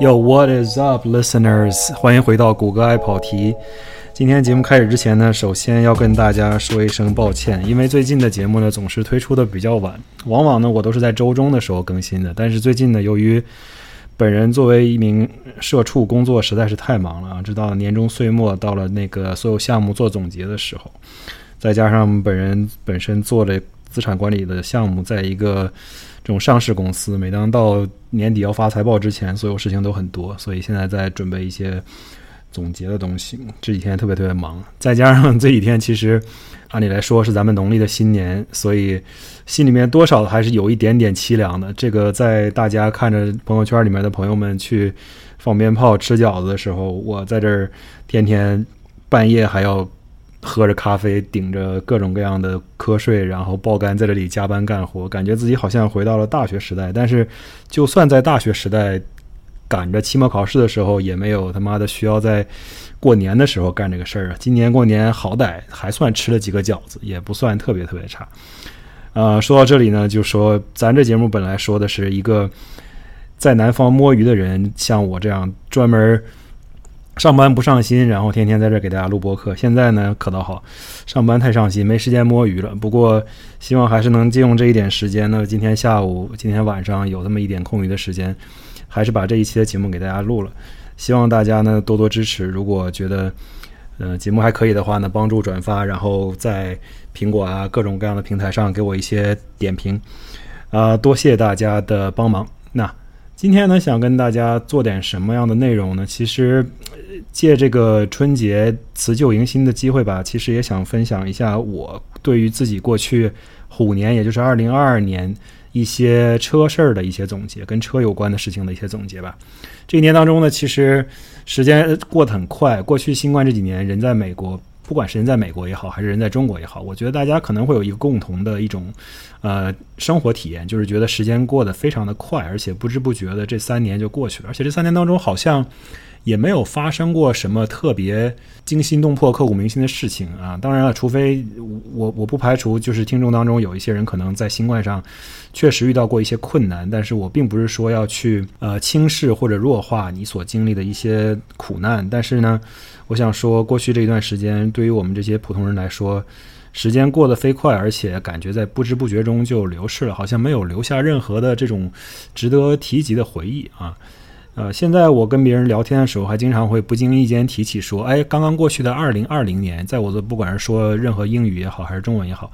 Yo, what is up, listeners？欢迎回到谷歌爱跑题。今天节目开始之前呢，首先要跟大家说一声抱歉，因为最近的节目呢总是推出的比较晚，往往呢我都是在周中的时候更新的。但是最近呢，由于本人作为一名社畜，工作实在是太忙了啊，直到年终岁末，到了那个所有项目做总结的时候，再加上本人本身做的资产管理的项目，在一个这种上市公司，每当到年底要发财报之前，所有事情都很多，所以现在在准备一些总结的东西。这几天特别特别忙，再加上这几天其实按理来说是咱们农历的新年，所以心里面多少还是有一点点凄凉的。这个在大家看着朋友圈里面的朋友们去放鞭炮、吃饺子的时候，我在这儿天天半夜还要。喝着咖啡，顶着各种各样的瞌睡，然后爆肝在这里加班干活，感觉自己好像回到了大学时代。但是，就算在大学时代赶着期末考试的时候，也没有他妈的需要在过年的时候干这个事儿啊。今年过年好歹还算吃了几个饺子，也不算特别特别差。呃，说到这里呢，就说咱这节目本来说的是一个在南方摸鱼的人，像我这样专门。上班不上心，然后天天在这给大家录播客。现在呢，可倒好，上班太上心，没时间摸鱼了。不过，希望还是能借用这一点时间呢。今天下午、今天晚上有这么一点空余的时间，还是把这一期的节目给大家录了。希望大家呢多多支持。如果觉得，呃，节目还可以的话呢，帮助转发，然后在苹果啊各种各样的平台上给我一些点评。啊，多谢大家的帮忙。那今天呢，想跟大家做点什么样的内容呢？其实。借这个春节辞旧迎新的机会吧，其实也想分享一下我对于自己过去虎年，也就是二零二二年一些车事儿的一些总结，跟车有关的事情的一些总结吧。这一年当中呢，其实时间过得很快。过去新冠这几年，人在美国，不管是人在美国也好，还是人在中国也好，我觉得大家可能会有一个共同的一种呃生活体验，就是觉得时间过得非常的快，而且不知不觉的这三年就过去了，而且这三年当中好像。也没有发生过什么特别惊心动魄、刻骨铭心的事情啊！当然了，除非我我不排除，就是听众当中有一些人可能在新冠上确实遇到过一些困难，但是我并不是说要去呃轻视或者弱化你所经历的一些苦难。但是呢，我想说，过去这一段时间，对于我们这些普通人来说，时间过得飞快，而且感觉在不知不觉中就流逝了，好像没有留下任何的这种值得提及的回忆啊。呃，现在我跟别人聊天的时候，还经常会不经意间提起说，哎，刚刚过去的二零二零年，在我的不管是说任何英语也好，还是中文也好，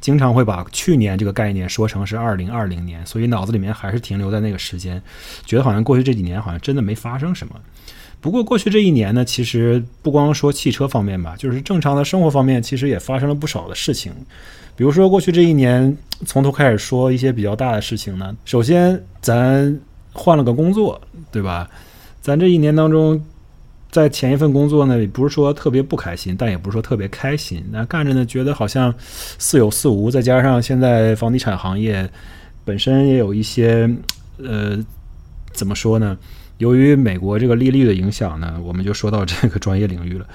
经常会把去年这个概念说成是二零二零年，所以脑子里面还是停留在那个时间，觉得好像过去这几年好像真的没发生什么。不过过去这一年呢，其实不光说汽车方面吧，就是正常的生活方面，其实也发生了不少的事情。比如说过去这一年，从头开始说一些比较大的事情呢，首先咱。换了个工作，对吧？咱这一年当中，在前一份工作呢，也不是说特别不开心，但也不是说特别开心。那干着呢，觉得好像似有似无。再加上现在房地产行业本身也有一些，呃，怎么说呢？由于美国这个利率的影响呢，我们就说到这个专业领域了。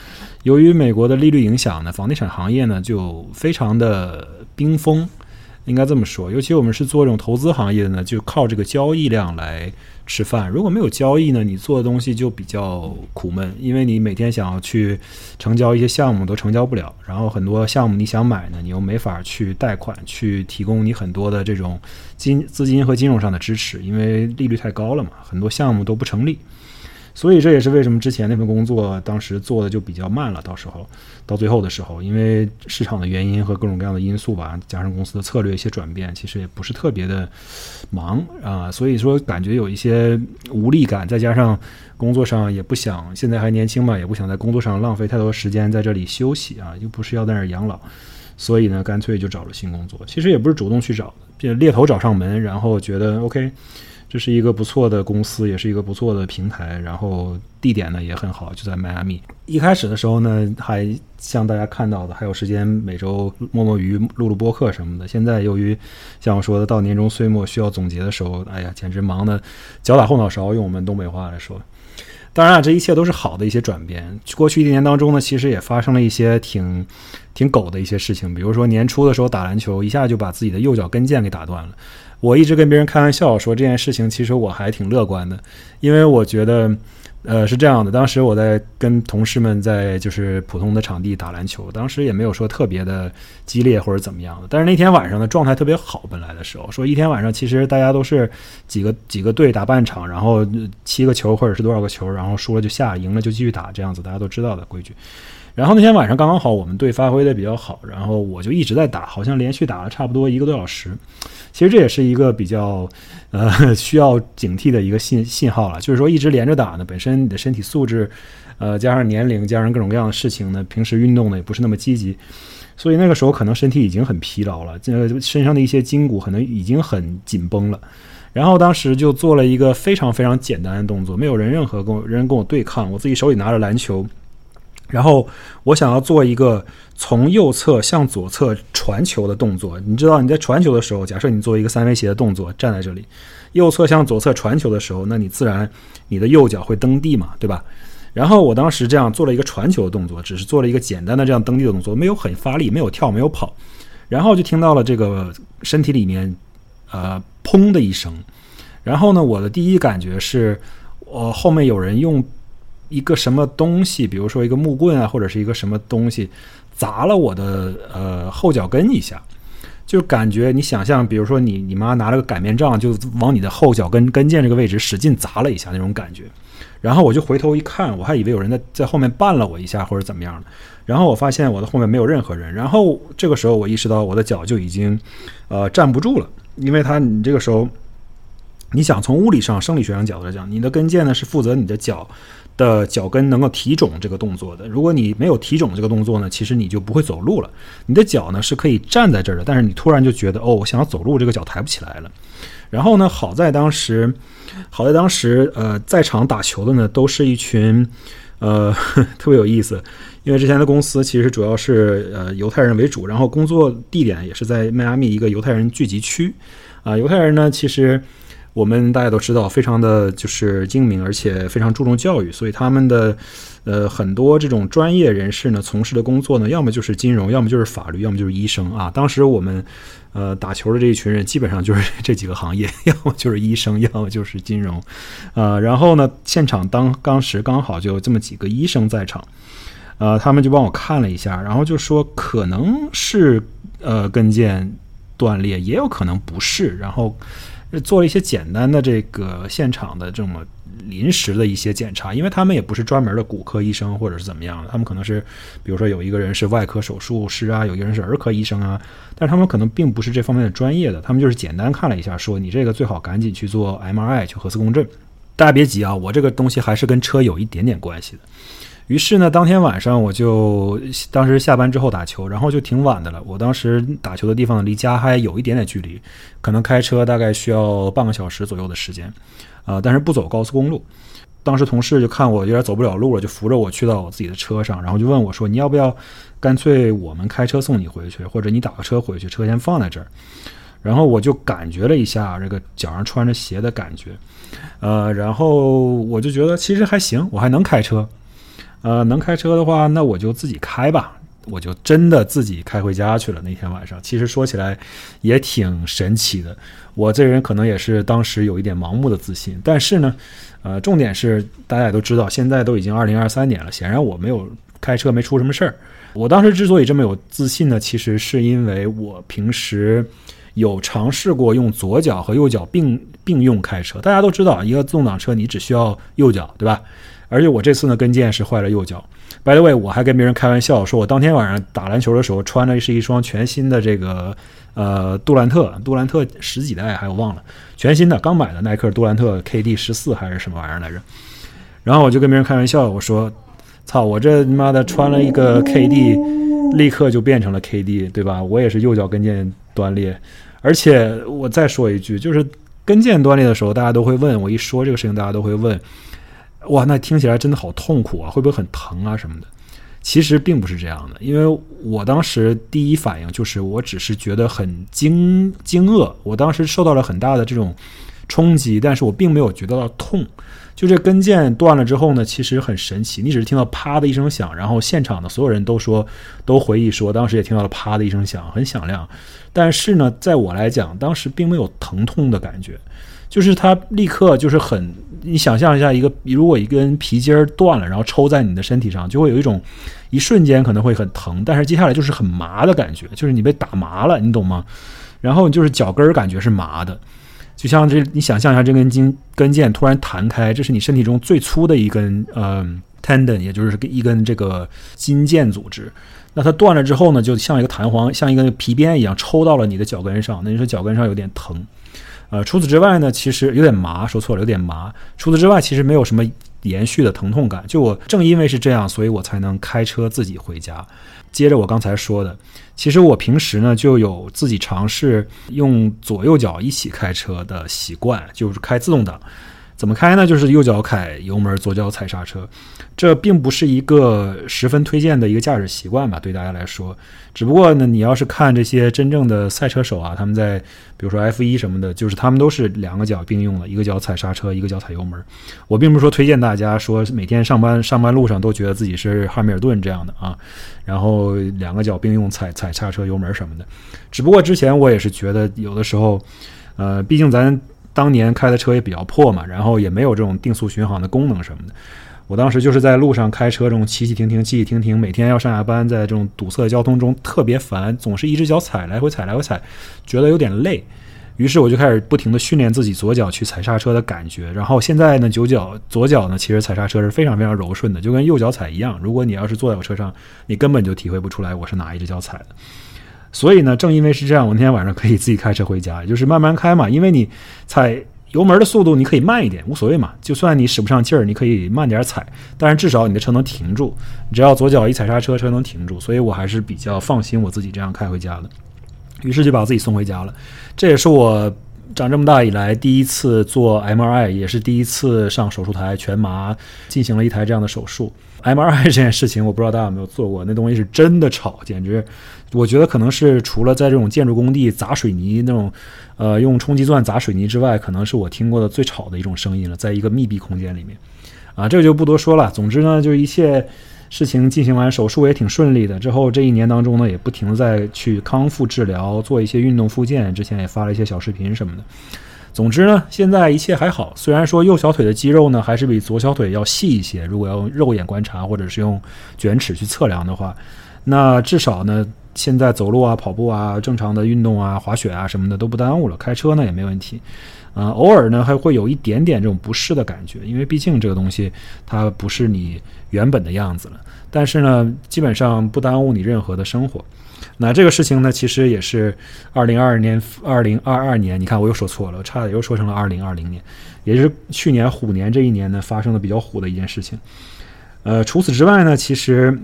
由于美国的利率影响呢，房地产行业呢就非常的冰封。应该这么说，尤其我们是做这种投资行业的呢，就靠这个交易量来吃饭。如果没有交易呢，你做的东西就比较苦闷，因为你每天想要去成交一些项目都成交不了，然后很多项目你想买呢，你又没法去贷款去提供你很多的这种金资金和金融上的支持，因为利率太高了嘛，很多项目都不成立。所以这也是为什么之前那份工作当时做的就比较慢了。到时候到最后的时候，因为市场的原因和各种各样的因素吧，加上公司的策略一些转变，其实也不是特别的忙啊。所以说感觉有一些无力感，再加上工作上也不想，现在还年轻嘛，也不想在工作上浪费太多时间在这里休息啊，又不是要在那儿养老，所以呢，干脆就找了新工作。其实也不是主动去找，猎头找上门，然后觉得 OK。这是一个不错的公司，也是一个不错的平台，然后地点呢也很好，就在迈阿密。一开始的时候呢，还像大家看到的，还有时间每周摸摸鱼、录录播客什么的。现在由于像我说的，到年终岁末需要总结的时候，哎呀，简直忙的脚打后脑勺，用我们东北话来说。当然啊，这一切都是好的一些转变。过去一年当中呢，其实也发生了一些挺挺狗的一些事情，比如说年初的时候打篮球，一下就把自己的右脚跟腱给打断了。我一直跟别人开玩笑说这件事情，其实我还挺乐观的，因为我觉得。呃，是这样的，当时我在跟同事们在就是普通的场地打篮球，当时也没有说特别的激烈或者怎么样的。但是那天晚上的状态特别好，本来的时候说一天晚上其实大家都是几个几个队打半场，然后七个球或者是多少个球，然后输了就下，赢了就继续打，这样子大家都知道的规矩。然后那天晚上刚刚好我们队发挥的比较好，然后我就一直在打，好像连续打了差不多一个多小时。其实这也是一个比较，呃，需要警惕的一个信信号了。就是说，一直连着打呢，本身你的身体素质，呃，加上年龄，加上各种各样的事情呢，平时运动呢也不是那么积极，所以那个时候可能身体已经很疲劳了，这身上的一些筋骨可能已经很紧绷了。然后当时就做了一个非常非常简单的动作，没有人任何跟我人跟我对抗，我自己手里拿着篮球。然后我想要做一个从右侧向左侧传球的动作。你知道你在传球的时候，假设你做一个三维斜的动作，站在这里，右侧向左侧传球的时候，那你自然你的右脚会蹬地嘛，对吧？然后我当时这样做了一个传球的动作，只是做了一个简单的这样蹬地的动作，没有很发力，没有跳，没有跑。然后就听到了这个身体里面，呃，砰的一声。然后呢，我的第一感觉是，我后面有人用。一个什么东西，比如说一个木棍啊，或者是一个什么东西，砸了我的呃后脚跟一下，就感觉你想象，比如说你你妈拿了个擀面杖，就往你的后脚跟跟腱这个位置使劲砸了一下那种感觉。然后我就回头一看，我还以为有人在在后面绊了我一下或者怎么样的。然后我发现我的后面没有任何人。然后这个时候我意识到我的脚就已经呃站不住了，因为它你这个时候你想从物理上生理学上角度来讲，你的跟腱呢是负责你的脚。的脚跟能够提踵这个动作的，如果你没有提踵这个动作呢，其实你就不会走路了。你的脚呢是可以站在这儿的，但是你突然就觉得哦，我想要走路，这个脚抬不起来了。然后呢，好在当时，好在当时，呃，在场打球的呢都是一群，呃，特别有意思，因为之前的公司其实主要是呃犹太人为主，然后工作地点也是在迈阿密一个犹太人聚集区，啊，犹太人呢其实。我们大家都知道，非常的就是精明，而且非常注重教育，所以他们的呃很多这种专业人士呢，从事的工作呢，要么就是金融，要么就是法律，要么就是医生啊。当时我们呃打球的这一群人，基本上就是这几个行业，要么就是医生，要么就是金融，呃，然后呢，现场当当时刚好就这么几个医生在场，呃，他们就帮我看了一下，然后就说可能是呃跟腱断裂，也有可能不是，然后。做了一些简单的这个现场的这么临时的一些检查，因为他们也不是专门的骨科医生或者是怎么样的，他们可能是，比如说有一个人是外科手术师啊，有一个人是儿科医生啊，但是他们可能并不是这方面的专业的，他们就是简单看了一下，说你这个最好赶紧去做 MRI 去核磁共振。大家别急啊，我这个东西还是跟车有一点点关系的。于是呢，当天晚上我就当时下班之后打球，然后就挺晚的了。我当时打球的地方离家还有一点点距离，可能开车大概需要半个小时左右的时间，啊，但是不走高速公路。当时同事就看我有点走不了路了，就扶着我去到我自己的车上，然后就问我说：“你要不要干脆我们开车送你回去，或者你打个车回去，车先放在这儿？”然后我就感觉了一下这个脚上穿着鞋的感觉，呃，然后我就觉得其实还行，我还能开车。呃，能开车的话，那我就自己开吧。我就真的自己开回家去了。那天晚上，其实说起来也挺神奇的。我这人可能也是当时有一点盲目的自信，但是呢，呃，重点是大家也都知道，现在都已经二零二三年了，显然我没有开车没出什么事儿。我当时之所以这么有自信呢，其实是因为我平时有尝试过用左脚和右脚并并用开车。大家都知道，一个自动挡车你只需要右脚，对吧？而且我这次呢跟腱是坏了右脚，by the way，我还跟别人开玩笑说，我当天晚上打篮球的时候穿的是一双全新的这个呃杜兰特，杜兰特十几代还有忘了，全新的刚买的耐克杜兰特 KD 十四还是什么玩意儿来着？然后我就跟别人开玩笑，我说，操，我这他妈的穿了一个 KD，立刻就变成了 KD，对吧？我也是右脚跟腱断裂，而且我再说一句，就是跟腱断裂的时候，大家都会问我一说这个事情，大家都会问。哇，那听起来真的好痛苦啊！会不会很疼啊什么的？其实并不是这样的，因为我当时第一反应就是，我只是觉得很惊惊愕。我当时受到了很大的这种冲击，但是我并没有觉得到痛。就这跟腱断了之后呢，其实很神奇，你只是听到啪的一声响，然后现场的所有人都说，都回忆说，当时也听到了啪的一声响，很响亮。但是呢，在我来讲，当时并没有疼痛的感觉，就是它立刻就是很，你想象一下，一个如果一根皮筋儿断了，然后抽在你的身体上，就会有一种一瞬间可能会很疼，但是接下来就是很麻的感觉，就是你被打麻了，你懂吗？然后就是脚跟儿感觉是麻的。就像这，你想象一下，这根筋跟腱突然弹开，这是你身体中最粗的一根呃 tendon，也就是一根这个筋腱组织。那它断了之后呢，就像一个弹簧，像一个皮鞭一样抽到了你的脚跟上，那你说脚跟上有点疼。呃，除此之外呢，其实有点麻，说错了，有点麻。除此之外，其实没有什么延续的疼痛感。就我正因为是这样，所以我才能开车自己回家。接着我刚才说的。其实我平时呢就有自己尝试用左右脚一起开车的习惯，就是开自动挡。怎么开呢？就是右脚踩油门，左脚踩刹车。这并不是一个十分推荐的一个驾驶习惯吧，对大家来说。只不过呢，你要是看这些真正的赛车手啊，他们在比如说 F 一什么的，就是他们都是两个脚并用的，一个脚踩刹车，一个脚踩油门。我并不是说推荐大家说每天上班上班路上都觉得自己是汉密尔顿这样的啊，然后两个脚并用踩踩刹车油门什么的。只不过之前我也是觉得有的时候，呃，毕竟咱。当年开的车也比较破嘛，然后也没有这种定速巡航的功能什么的。我当时就是在路上开车，这种起起停停，起起停停，每天要上下班，在这种堵塞的交通中特别烦，总是一只脚踩来回踩来回踩，觉得有点累。于是我就开始不停地训练自己左脚去踩刹车的感觉。然后现在呢，九脚左脚呢，其实踩刹车是非常非常柔顺的，就跟右脚踩一样。如果你要是坐在我车上，你根本就体会不出来我是哪一只脚踩的。所以呢，正因为是这样，我那天晚上可以自己开车回家，就是慢慢开嘛。因为你踩油门的速度，你可以慢一点，无所谓嘛。就算你使不上劲儿，你可以慢点踩，但是至少你的车能停住。只要左脚一踩刹车，车能停住。所以我还是比较放心我自己这样开回家的。于是就把自己送回家了。这也是我长这么大以来第一次做 MRI，也是第一次上手术台全麻进行了一台这样的手术。MRI 这件事情，我不知道大家有没有做过，那东西是真的吵，简直，我觉得可能是除了在这种建筑工地砸水泥那种，呃，用冲击钻砸水泥之外，可能是我听过的最吵的一种声音了，在一个密闭空间里面，啊，这个就不多说了。总之呢，就是一切事情进行完，手术也挺顺利的。之后这一年当中呢，也不停的在去康复治疗，做一些运动复健，之前也发了一些小视频什么的。总之呢，现在一切还好。虽然说右小腿的肌肉呢，还是比左小腿要细一些。如果要用肉眼观察，或者是用卷尺去测量的话，那至少呢，现在走路啊、跑步啊、正常的运动啊、滑雪啊什么的都不耽误了。开车呢也没问题。啊，偶尔呢还会有一点点这种不适的感觉，因为毕竟这个东西它不是你原本的样子了。但是呢，基本上不耽误你任何的生活。那这个事情呢，其实也是二零二二年、二零二二年，你看我又说错了，我差点又说成了二零二零年，也就是去年虎年这一年呢发生的比较虎的一件事情。呃，除此之外呢，其实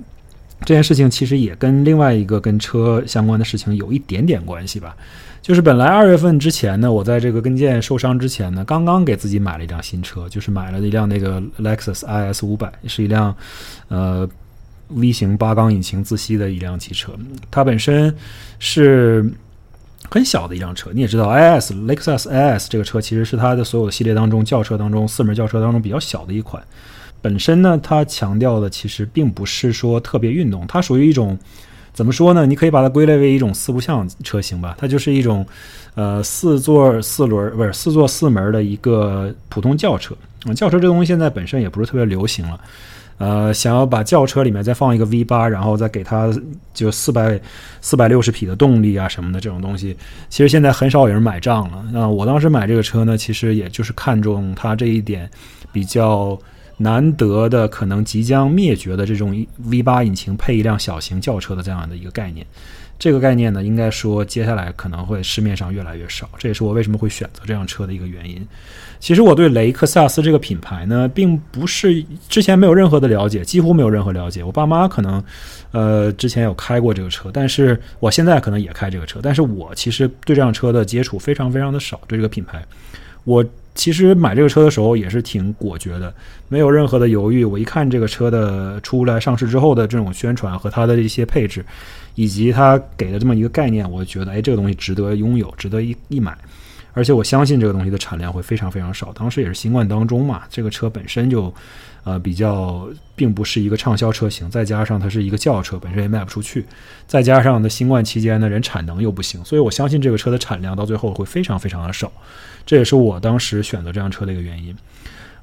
这件事情其实也跟另外一个跟车相关的事情有一点点关系吧。就是本来二月份之前呢，我在这个跟腱受伤之前呢，刚刚给自己买了一辆新车，就是买了一辆那个 Lexus IS 五百，是一辆呃。V 型八缸引擎自吸的一辆汽车，它本身是很小的一辆车。你也知道，IS Lexus IS 这个车其实是它的所有系列当中轿车当中四门轿车当中比较小的一款。本身呢，它强调的其实并不是说特别运动，它属于一种怎么说呢？你可以把它归类为一种四不像车型吧。它就是一种呃四座四轮不是四座四门的一个普通轿车。轿车这东西现在本身也不是特别流行了。呃，想要把轿车里面再放一个 V 八，然后再给它就四百四百六十匹的动力啊什么的这种东西，其实现在很少有人买账了。那我当时买这个车呢，其实也就是看中它这一点比较难得的，可能即将灭绝的这种 V 八引擎配一辆小型轿车的这样的一个概念。这个概念呢，应该说接下来可能会市面上越来越少，这也是我为什么会选择这辆车的一个原因。其实我对雷克萨斯这个品牌呢，并不是之前没有任何的了解，几乎没有任何了解。我爸妈可能，呃，之前有开过这个车，但是我现在可能也开这个车，但是我其实对这辆车的接触非常非常的少，对这个品牌，我其实买这个车的时候也是挺果决的，没有任何的犹豫。我一看这个车的出来上市之后的这种宣传和它的一些配置，以及它给的这么一个概念，我觉得，哎，这个东西值得拥有，值得一一买。而且我相信这个东西的产量会非常非常少。当时也是新冠当中嘛，这个车本身就，呃，比较并不是一个畅销车型，再加上它是一个轿车，本身也卖不出去，再加上呢新冠期间呢人产能又不行，所以我相信这个车的产量到最后会非常非常的少。这也是我当时选择这辆车的一个原因。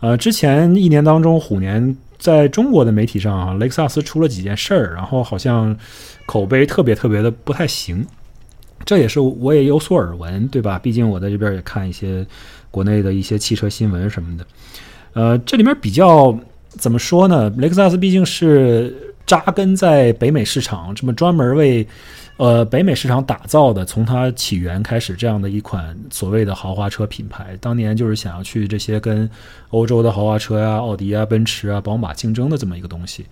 呃，之前一年当中，虎年在中国的媒体上啊，雷克萨斯出了几件事儿，然后好像口碑特别特别的不太行。这也是我也有所耳闻，对吧？毕竟我在这边也看一些国内的一些汽车新闻什么的。呃，这里面比较怎么说呢？雷克萨斯毕竟是扎根在北美市场，这么专门为呃北美市场打造的，从它起源开始这样的一款所谓的豪华车品牌，当年就是想要去这些跟欧洲的豪华车呀、奥迪啊、奔驰啊、宝马竞争的这么一个东西。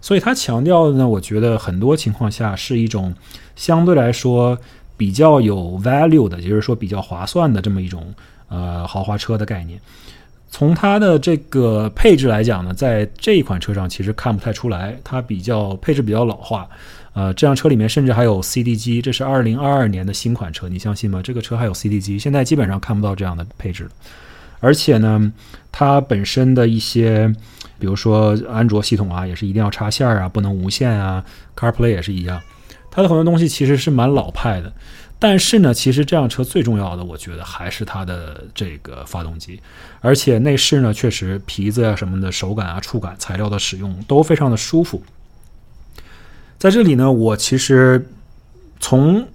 所以它强调的呢，我觉得很多情况下是一种相对来说。比较有 value 的，也就是说比较划算的这么一种呃豪华车的概念。从它的这个配置来讲呢，在这一款车上其实看不太出来，它比较配置比较老化。呃，这辆车里面甚至还有 CD 机，这是二零二二年的新款车，你相信吗？这个车还有 CD 机，现在基本上看不到这样的配置。而且呢，它本身的一些，比如说安卓系统啊，也是一定要插线啊，不能无线啊，CarPlay 也是一样。它的很多东西其实是蛮老派的，但是呢，其实这辆车最重要的，我觉得还是它的这个发动机，而且内饰呢，确实皮子啊什么的手感啊、触感、材料的使用都非常的舒服。在这里呢，我其实从。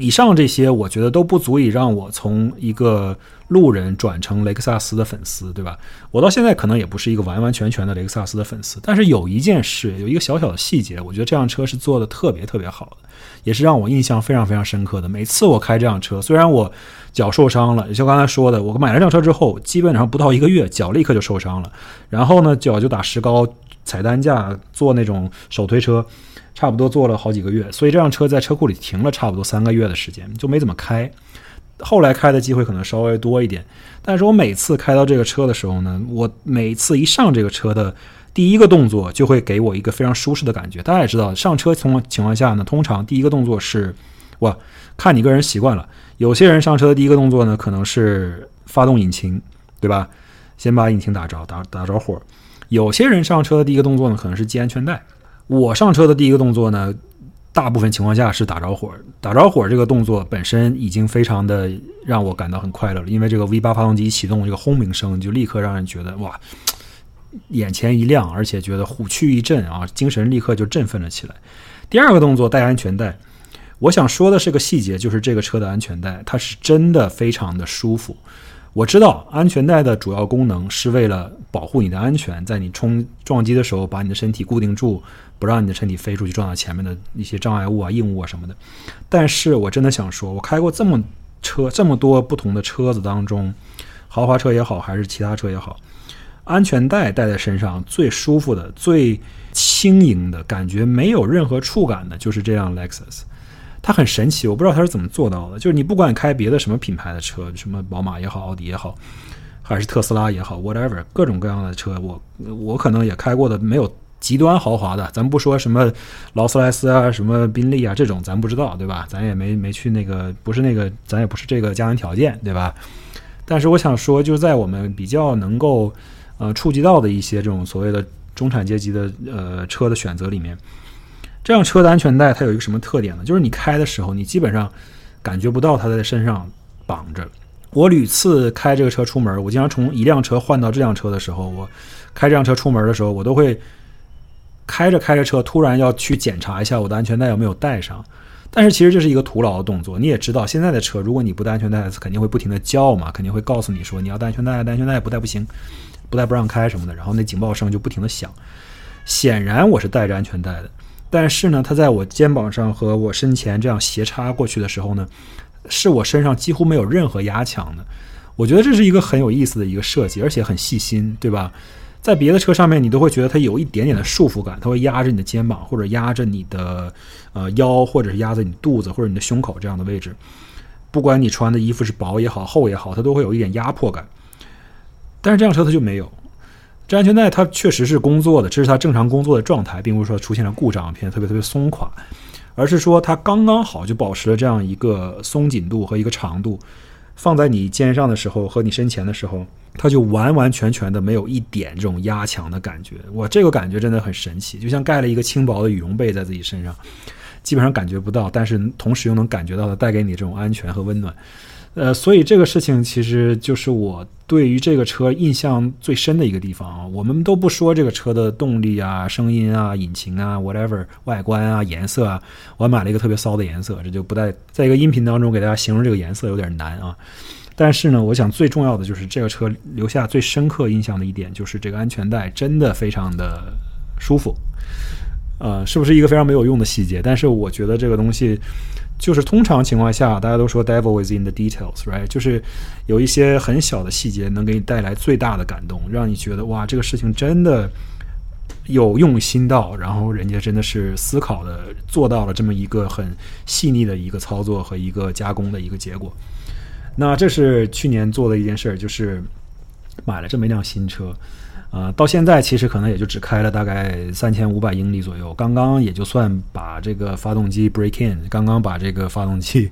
以上这些，我觉得都不足以让我从一个路人转成雷克萨斯的粉丝，对吧？我到现在可能也不是一个完完全全的雷克萨斯的粉丝，但是有一件事，有一个小小的细节，我觉得这辆车是做的特别特别好的，也是让我印象非常非常深刻的。每次我开这辆车，虽然我脚受伤了，也就刚才说的，我买了这辆车之后，基本上不到一个月，脚立刻就受伤了，然后呢，脚就打石膏、踩担架、坐那种手推车。差不多坐了好几个月，所以这辆车在车库里停了差不多三个月的时间，就没怎么开。后来开的机会可能稍微多一点，但是我每次开到这个车的时候呢，我每次一上这个车的第一个动作就会给我一个非常舒适的感觉。大家也知道，上车从情况下呢，通常第一个动作是，哇，看你个人习惯了。有些人上车的第一个动作呢，可能是发动引擎，对吧？先把引擎打着，打打着火。有些人上车的第一个动作呢，可能是系安全带。我上车的第一个动作呢，大部分情况下是打着火。打着火这个动作本身已经非常的让我感到很快乐了，因为这个 V 八发动机启动这个轰鸣声就立刻让人觉得哇，眼前一亮，而且觉得虎躯一震啊，精神立刻就振奋了起来。第二个动作戴安全带，我想说的是个细节，就是这个车的安全带，它是真的非常的舒服。我知道安全带的主要功能是为了保护你的安全，在你冲撞击的时候把你的身体固定住。不让你的身体飞出去撞到前面的一些障碍物啊、硬物啊什么的。但是我真的想说，我开过这么车这么多不同的车子当中，豪华车也好，还是其他车也好，安全带戴在身上最舒服的、最轻盈的感觉，没有任何触感的，就是这辆 Lexus。它很神奇，我不知道它是怎么做到的。就是你不管开别的什么品牌的车，什么宝马也好、奥迪也好，还是特斯拉也好，whatever，各种各样的车，我我可能也开过的没有。极端豪华的，咱不说什么劳斯莱斯啊、什么宾利啊这种，咱不知道，对吧？咱也没没去那个，不是那个，咱也不是这个家庭条件，对吧？但是我想说，就是在我们比较能够呃触及到的一些这种所谓的中产阶级的呃车的选择里面，这辆车的安全带它有一个什么特点呢？就是你开的时候，你基本上感觉不到它在身上绑着。我屡次开这个车出门，我经常从一辆车换到这辆车的时候，我开这辆车出门的时候，我都会。开着开着车，突然要去检查一下我的安全带有没有带上，但是其实这是一个徒劳的动作。你也知道，现在的车，如果你不带安全带，肯定会不停的叫嘛，肯定会告诉你说你要带安全带，带安全带不带不行，不带不让开什么的。然后那警报声就不停的响。显然我是带着安全带的，但是呢，它在我肩膀上和我身前这样斜插过去的时候呢，是我身上几乎没有任何压强的。我觉得这是一个很有意思的一个设计，而且很细心，对吧？在别的车上面，你都会觉得它有一点点的束缚感，它会压着你的肩膀，或者压着你的呃腰，或者是压在你肚子或者你的胸口这样的位置。不管你穿的衣服是薄也好，厚也好，它都会有一点压迫感。但是这辆车它就没有，这安全带它确实是工作的，这是它正常工作的状态，并不是说出现了故障，变得特别特别松垮，而是说它刚刚好就保持了这样一个松紧度和一个长度。放在你肩上的时候和你身前的时候，它就完完全全的没有一点这种压强的感觉。哇，这个感觉真的很神奇，就像盖了一个轻薄的羽绒被在自己身上，基本上感觉不到，但是同时又能感觉到它带给你这种安全和温暖。呃，所以这个事情其实就是我对于这个车印象最深的一个地方啊。我们都不说这个车的动力啊、声音啊、引擎啊、whatever、外观啊、颜色啊。我买了一个特别骚的颜色，这就不带在一个音频当中给大家形容这个颜色有点难啊。但是呢，我想最重要的就是这个车留下最深刻印象的一点，就是这个安全带真的非常的舒服。呃，是不是一个非常没有用的细节？但是我觉得这个东西。就是通常情况下，大家都说 devil is in the details，right？就是有一些很小的细节能给你带来最大的感动，让你觉得哇，这个事情真的有用心到，然后人家真的是思考的做到了这么一个很细腻的一个操作和一个加工的一个结果。那这是去年做的一件事儿，就是买了这么一辆新车。啊，到现在其实可能也就只开了大概三千五百英里左右，刚刚也就算把这个发动机 break in，刚刚把这个发动机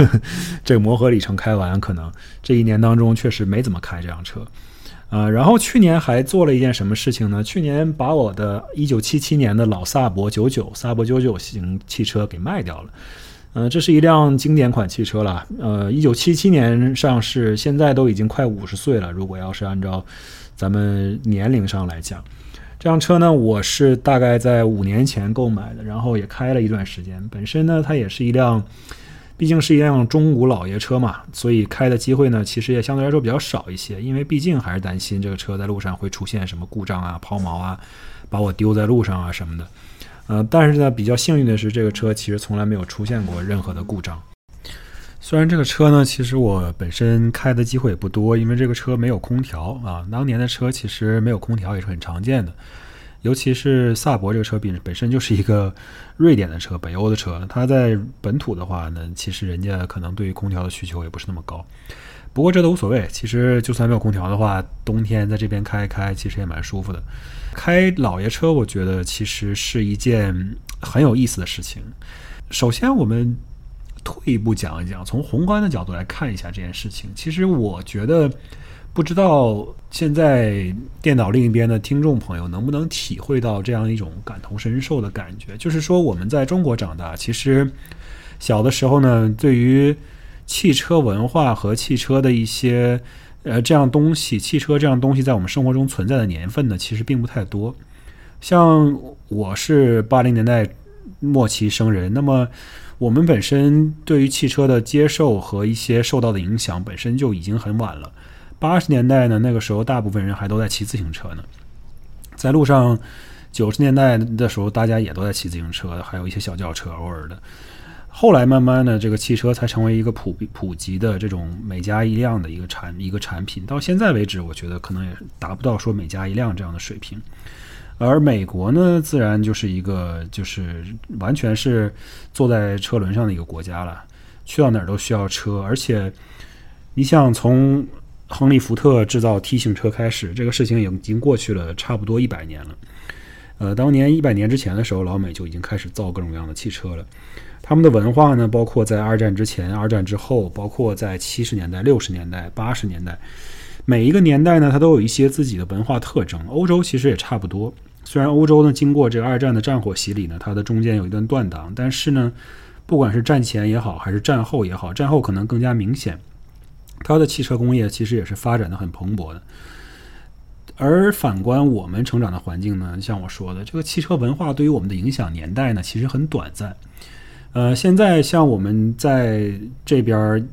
这个磨合里程开完，可能这一年当中确实没怎么开这辆车。啊，然后去年还做了一件什么事情呢？去年把我的一九七七年的老萨博九九萨博九九型汽车给卖掉了。嗯，这是一辆经典款汽车了。呃，一九七七年上市，现在都已经快五十岁了。如果要是按照咱们年龄上来讲，这辆车呢，我是大概在五年前购买的，然后也开了一段时间。本身呢，它也是一辆，毕竟是一辆中古老爷车嘛，所以开的机会呢，其实也相对来说比较少一些。因为毕竟还是担心这个车在路上会出现什么故障啊、抛锚啊，把我丢在路上啊什么的。呃，但是呢，比较幸运的是，这个车其实从来没有出现过任何的故障。虽然这个车呢，其实我本身开的机会也不多，因为这个车没有空调啊。当年的车其实没有空调也是很常见的，尤其是萨博这个车本本身就是一个瑞典的车，北欧的车，它在本土的话呢，其实人家可能对于空调的需求也不是那么高。不过这都无所谓，其实就算没有空调的话，冬天在这边开一开，其实也蛮舒服的。开老爷车，我觉得其实是一件很有意思的事情。首先，我们。退一步讲一讲，从宏观的角度来看一下这件事情。其实我觉得，不知道现在电脑另一边的听众朋友能不能体会到这样一种感同身受的感觉。就是说，我们在中国长大，其实小的时候呢，对于汽车文化和汽车的一些呃这样东西，汽车这样东西在我们生活中存在的年份呢，其实并不太多。像我是八零年代末期生人，那么。我们本身对于汽车的接受和一些受到的影响本身就已经很晚了。八十年代呢，那个时候大部分人还都在骑自行车呢，在路上。九十年代的时候，大家也都在骑自行车，还有一些小轿车，偶尔的。后来慢慢的，这个汽车才成为一个普普及的这种每家一辆的一个产一个产品。到现在为止，我觉得可能也达不到说每家一辆这样的水平。而美国呢，自然就是一个就是完全是坐在车轮上的一个国家了，去到哪儿都需要车。而且，你想从亨利·福特制造 T 型车开始，这个事情已经过去了差不多一百年了。呃，当年一百年之前的时候，老美就已经开始造各种各样的汽车了。他们的文化呢，包括在二战之前、二战之后，包括在七十年代、六十年代、八十年代，每一个年代呢，它都有一些自己的文化特征。欧洲其实也差不多。虽然欧洲呢，经过这个二战的战火洗礼呢，它的中间有一段断档，但是呢，不管是战前也好，还是战后也好，战后可能更加明显，它的汽车工业其实也是发展的很蓬勃的。而反观我们成长的环境呢，像我说的，这个汽车文化对于我们的影响年代呢，其实很短暂。呃，现在像我们在这边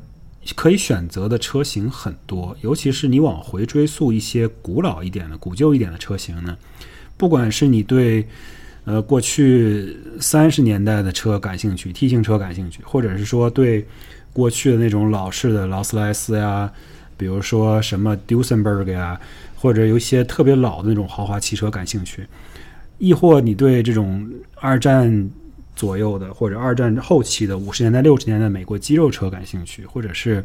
可以选择的车型很多，尤其是你往回追溯一些古老一点的、古旧一点的车型呢。不管是你对，呃，过去三十年代的车感兴趣，T 型车感兴趣，或者是说对过去的那种老式的劳斯莱斯呀，比如说什么 Duesenberg 呀，或者有一些特别老的那种豪华汽车感兴趣，亦或你对这种二战左右的或者二战后期的五十年代、六十年代美国肌肉车感兴趣，或者是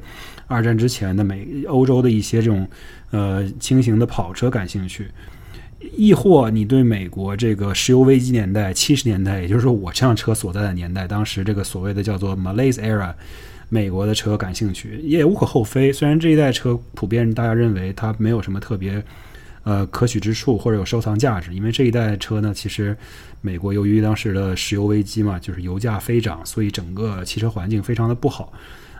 二战之前的美欧洲的一些这种呃轻型的跑车感兴趣。亦或你对美国这个石油危机年代七十年代，也就是说我这辆车所在的年代，当时这个所谓的叫做 Malays era，美国的车感兴趣，也无可厚非。虽然这一代车普遍大家认为它没有什么特别呃可取之处或者有收藏价值，因为这一代车呢，其实美国由于当时的石油危机嘛，就是油价飞涨，所以整个汽车环境非常的不好。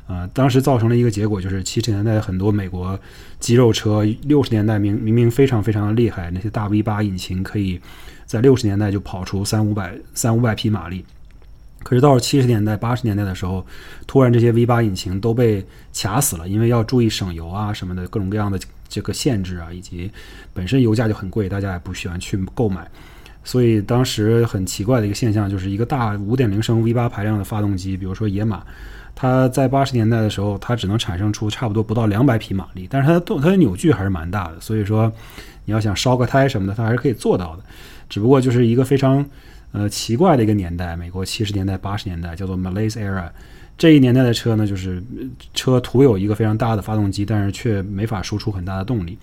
啊，当时造成了一个结果，就是七十年代很多美国肌肉车，六十年代明明明非常非常的厉害，那些大 V 八引擎可以在六十年代就跑出三五百三五百匹马力，可是到了七十年代八十年代的时候，突然这些 V 八引擎都被卡死了，因为要注意省油啊什么的各种各样的这个限制啊，以及本身油价就很贵，大家也不喜欢去购买，所以当时很奇怪的一个现象，就是一个大五点零升 V 八排量的发动机，比如说野马。它在八十年代的时候，它只能产生出差不多不到两百匹马力，但是它的动它的扭矩还是蛮大的，所以说你要想烧个胎什么的，它还是可以做到的。只不过就是一个非常呃奇怪的一个年代，美国七十年代八十年代叫做 Malays Era，这一年代的车呢，就是车徒有一个非常大的发动机，但是却没法输出很大的动力。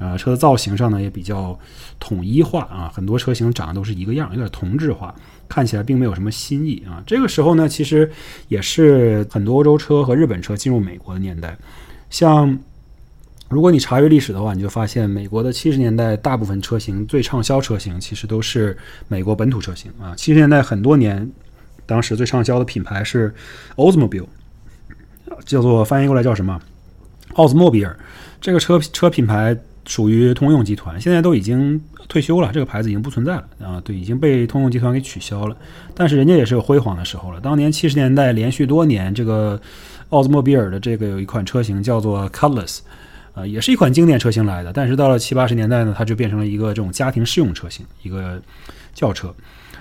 呃，车的造型上呢也比较统一化啊，很多车型长得都是一个样，有点同质化。看起来并没有什么新意啊！这个时候呢，其实也是很多欧洲车和日本车进入美国的年代。像如果你查阅历史的话，你就发现美国的七十年代大部分车型最畅销车型其实都是美国本土车型啊。七十年代很多年，当时最畅销的品牌是 Oldsmobile，叫做翻译过来叫什么？奥兹莫比尔。这个车车品牌。属于通用集团，现在都已经退休了，这个牌子已经不存在了啊，对，已经被通用集团给取消了。但是人家也是有辉煌的时候了。当年七十年代连续多年，这个奥兹莫比尔的这个有一款车型叫做 Cutlass，呃，也是一款经典车型来的。但是到了七八十年代呢，它就变成了一个这种家庭适用车型，一个轿车。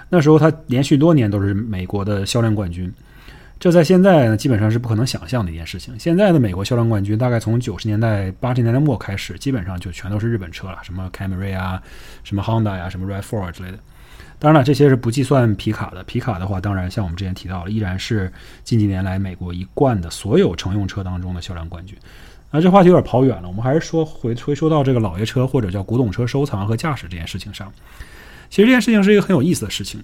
那时候它连续多年都是美国的销量冠军。这在现在呢，基本上是不可能想象的一件事情。现在的美国销量冠军，大概从九十年代、八十年代末开始，基本上就全都是日本车了，什么凯美瑞啊，什么 Honda 呀，什么 Rav4 之类的。当然了，这些是不计算皮卡的。皮卡的话，当然像我们之前提到了，依然是近几年来美国一贯的所有乘用车当中的销量冠军。那这话题有点跑远了，我们还是说回回说到这个老爷车或者叫古董车收藏和驾驶这件事情上。其实这件事情是一个很有意思的事情，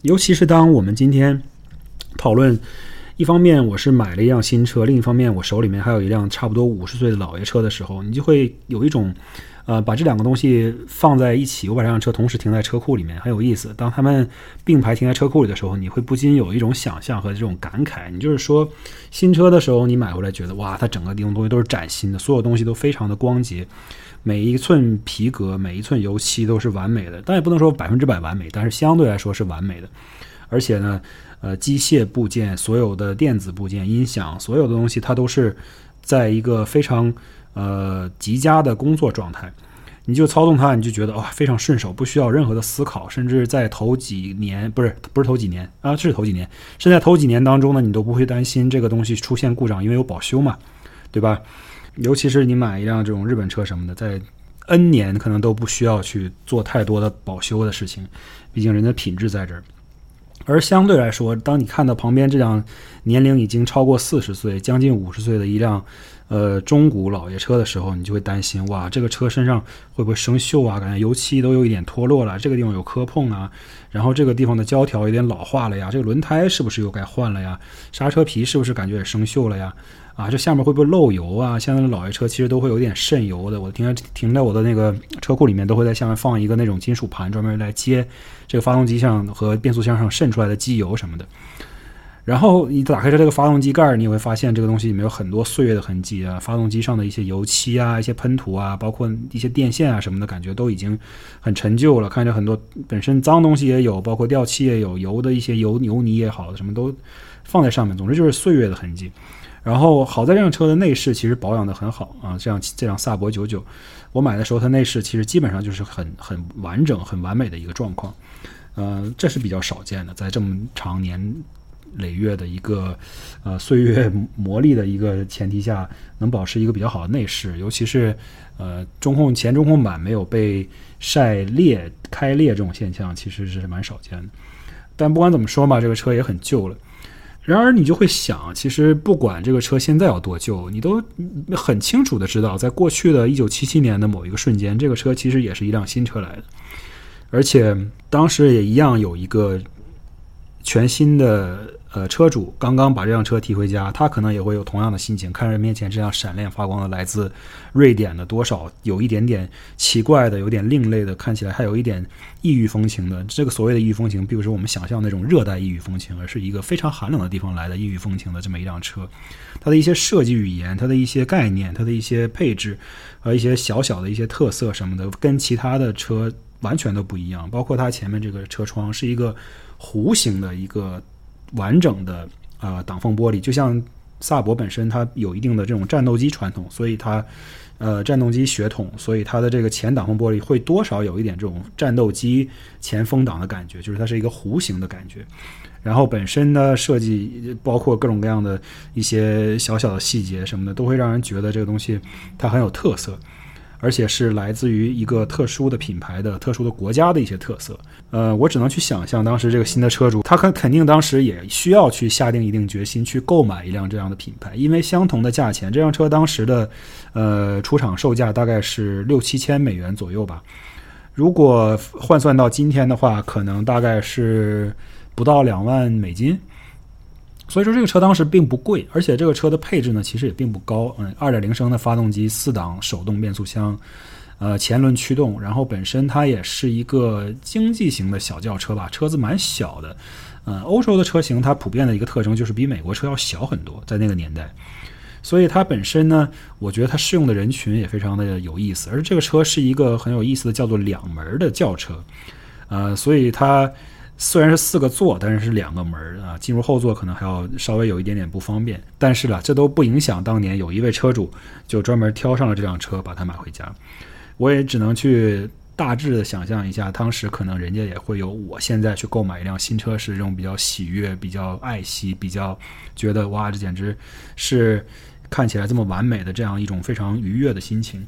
尤其是当我们今天。讨论，一方面我是买了一辆新车，另一方面我手里面还有一辆差不多五十岁的老爷车的时候，你就会有一种，呃，把这两个东西放在一起，我把这辆车同时停在车库里面，很有意思。当他们并排停在车库里的时候，你会不禁有一种想象和这种感慨。你就是说，新车的时候你买回来觉得哇，它整个地方东西都是崭新的，所有东西都非常的光洁，每一寸皮革、每一寸油漆都是完美的，但也不能说百分之百完美，但是相对来说是完美的，而且呢。呃，机械部件、所有的电子部件、音响，所有的东西，它都是在一个非常呃极佳的工作状态。你就操纵它，你就觉得哇，非常顺手，不需要任何的思考。甚至在头几年，不是不是头几年啊，是头几年，是在头几年当中呢，你都不会担心这个东西出现故障，因为有保修嘛，对吧？尤其是你买一辆这种日本车什么的，在 N 年可能都不需要去做太多的保修的事情，毕竟人的品质在这儿。而相对来说，当你看到旁边这辆年龄已经超过四十岁、将近五十岁的一辆，呃，中古老爷车的时候，你就会担心：哇，这个车身上会不会生锈啊？感觉油漆都有一点脱落了，这个地方有磕碰啊，然后这个地方的胶条有点老化了呀，这个轮胎是不是又该换了呀？刹车皮是不是感觉也生锈了呀？啊，这下面会不会漏油啊？现在的老爷车其实都会有点渗油的。我停在停在我的那个车库里面，都会在下面放一个那种金属盘，专门来接这个发动机上和变速箱上渗出来的机油什么的。然后你打开这个发动机盖儿，你也会发现这个东西里面有很多岁月的痕迹啊，发动机上的一些油漆啊、一些喷涂啊，包括一些电线啊什么的，感觉都已经很陈旧了。看着很多本身脏东西也有，包括掉漆也有，油的一些油油泥也好，什么都放在上面。总之就是岁月的痕迹。然后好在这辆车的内饰其实保养的很好啊，这样这辆萨博九九，我买的时候它内饰其实基本上就是很很完整、很完美的一个状况，呃，这是比较少见的，在这么长年累月的一个呃岁月磨砺的一个前提下，能保持一个比较好的内饰，尤其是呃中控前中控板没有被晒裂开裂这种现象，其实是蛮少见的。但不管怎么说吧，这个车也很旧了。然而，你就会想，其实不管这个车现在有多旧，你都很清楚的知道，在过去的一九七七年的某一个瞬间，这个车其实也是一辆新车来的，而且当时也一样有一个全新的呃，车主刚刚把这辆车提回家，他可能也会有同样的心情，看着面前这辆闪亮发光的来自瑞典的多少有一点点奇怪的、有点另类的，看起来还有一点异域风情的。这个所谓的异域风情，并不是我们想象那种热带异域风情，而是一个非常寒冷的地方来的异域风情的这么一辆车。它的一些设计语言、它的一些概念、它的一些配置和一些小小的一些特色什么的，跟其他的车完全都不一样。包括它前面这个车窗是一个弧形的一个。完整的呃挡风玻璃，就像萨博本身它有一定的这种战斗机传统，所以它呃战斗机血统，所以它的这个前挡风玻璃会多少有一点这种战斗机前风挡的感觉，就是它是一个弧形的感觉。然后本身的设计包括各种各样的一些小小的细节什么的，都会让人觉得这个东西它很有特色。而且是来自于一个特殊的品牌的特殊的国家的一些特色。呃，我只能去想象，当时这个新的车主，他肯肯定当时也需要去下定一定决心去购买一辆这样的品牌，因为相同的价钱，这辆车当时的呃出厂售价大概是六七千美元左右吧。如果换算到今天的话，可能大概是不到两万美金。所以说这个车当时并不贵，而且这个车的配置呢，其实也并不高。嗯，二点零升的发动机，四档手动变速箱，呃，前轮驱动，然后本身它也是一个经济型的小轿车吧，车子蛮小的。嗯，欧洲的车型它普遍的一个特征就是比美国车要小很多，在那个年代。所以它本身呢，我觉得它适用的人群也非常的有意思。而这个车是一个很有意思的叫做两门的轿车，呃，所以它。虽然是四个座，但是是两个门儿啊，进入后座可能还要稍微有一点点不方便。但是呢，这都不影响当年有一位车主就专门挑上了这辆车，把它买回家。我也只能去大致的想象一下，当时可能人家也会有我现在去购买一辆新车时这种比较喜悦、比较爱惜、比较觉得哇，这简直是看起来这么完美的这样一种非常愉悦的心情。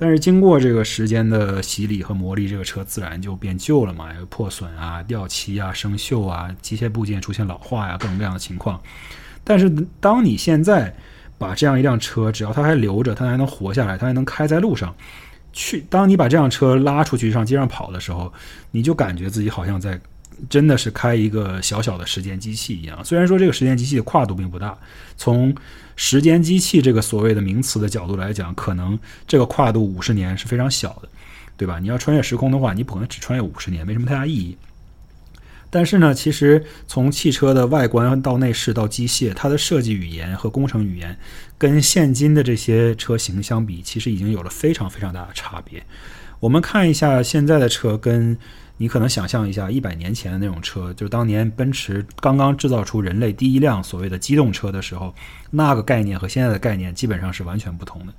但是经过这个时间的洗礼和磨砺，这个车自然就变旧了嘛，有破损啊、掉漆啊、生锈啊、机械部件出现老化呀，各种各样的情况。但是当你现在把这样一辆车，只要它还留着，它还能活下来，它还能开在路上，去，当你把这辆车拉出去上街上跑的时候，你就感觉自己好像在。真的是开一个小小的时间机器一样，虽然说这个时间机器的跨度并不大，从时间机器这个所谓的名词的角度来讲，可能这个跨度五十年是非常小的，对吧？你要穿越时空的话，你不可能只穿越五十年，没什么太大意义。但是呢，其实从汽车的外观到内饰到机械，它的设计语言和工程语言，跟现今的这些车型相比，其实已经有了非常非常大的差别。我们看一下现在的车跟。你可能想象一下，一百年前的那种车，就是当年奔驰刚刚制造出人类第一辆所谓的机动车的时候，那个概念和现在的概念基本上是完全不同的。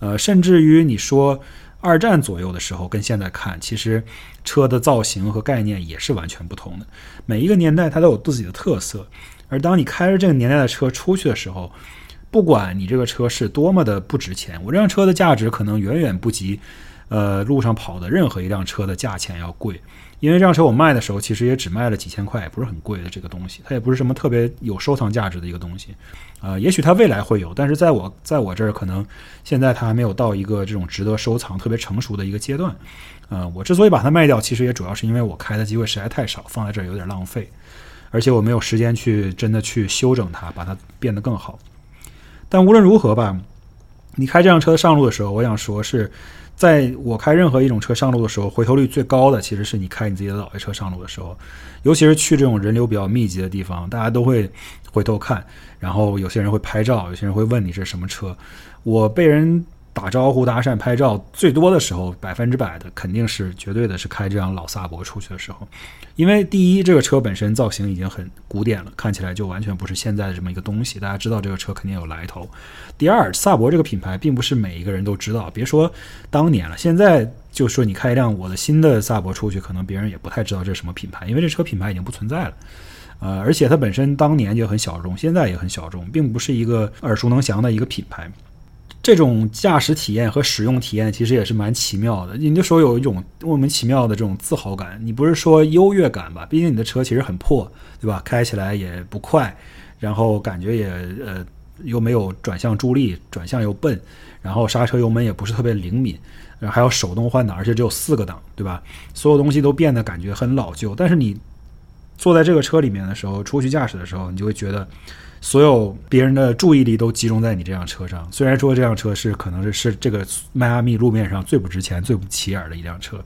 呃，甚至于你说二战左右的时候，跟现在看，其实车的造型和概念也是完全不同的。每一个年代它都有自己的特色，而当你开着这个年代的车出去的时候，不管你这个车是多么的不值钱，我这辆车的价值可能远远不及。呃，路上跑的任何一辆车的价钱要贵，因为这辆车我卖的时候其实也只卖了几千块，也不是很贵的这个东西，它也不是什么特别有收藏价值的一个东西，啊，也许它未来会有，但是在我在我这儿可能现在它还没有到一个这种值得收藏、特别成熟的一个阶段，呃，我之所以把它卖掉，其实也主要是因为我开的机会实在太少，放在这儿有点浪费，而且我没有时间去真的去修整它，把它变得更好。但无论如何吧，你开这辆车上路的时候，我想说是。在我开任何一种车上路的时候，回头率最高的其实是你开你自己的老爷车上路的时候，尤其是去这种人流比较密集的地方，大家都会回头看，然后有些人会拍照，有些人会问你是什么车。我被人。打招呼、搭讪、拍照最多的时候，百分之百的肯定是绝对的是开这辆老萨博出去的时候，因为第一，这个车本身造型已经很古典了，看起来就完全不是现在的这么一个东西。大家知道这个车肯定有来头。第二，萨博这个品牌并不是每一个人都知道，别说当年了，现在就说你开一辆我的新的萨博出去，可能别人也不太知道这是什么品牌，因为这车品牌已经不存在了。呃，而且它本身当年就很小众，现在也很小众，并不是一个耳熟能详的一个品牌。这种驾驶体验和使用体验其实也是蛮奇妙的，你就说有一种莫名其妙的这种自豪感。你不是说优越感吧？毕竟你的车其实很破，对吧？开起来也不快，然后感觉也呃又没有转向助力，转向又笨，然后刹车油门也不是特别灵敏，然后还要手动换挡，而且只有四个档，对吧？所有东西都变得感觉很老旧。但是你坐在这个车里面的时候，出去驾驶的时候，你就会觉得所有别人的注意力都集中在你这辆车上。虽然说这辆车是可能是是这个迈阿密路面上最不值钱、最不起眼的一辆车，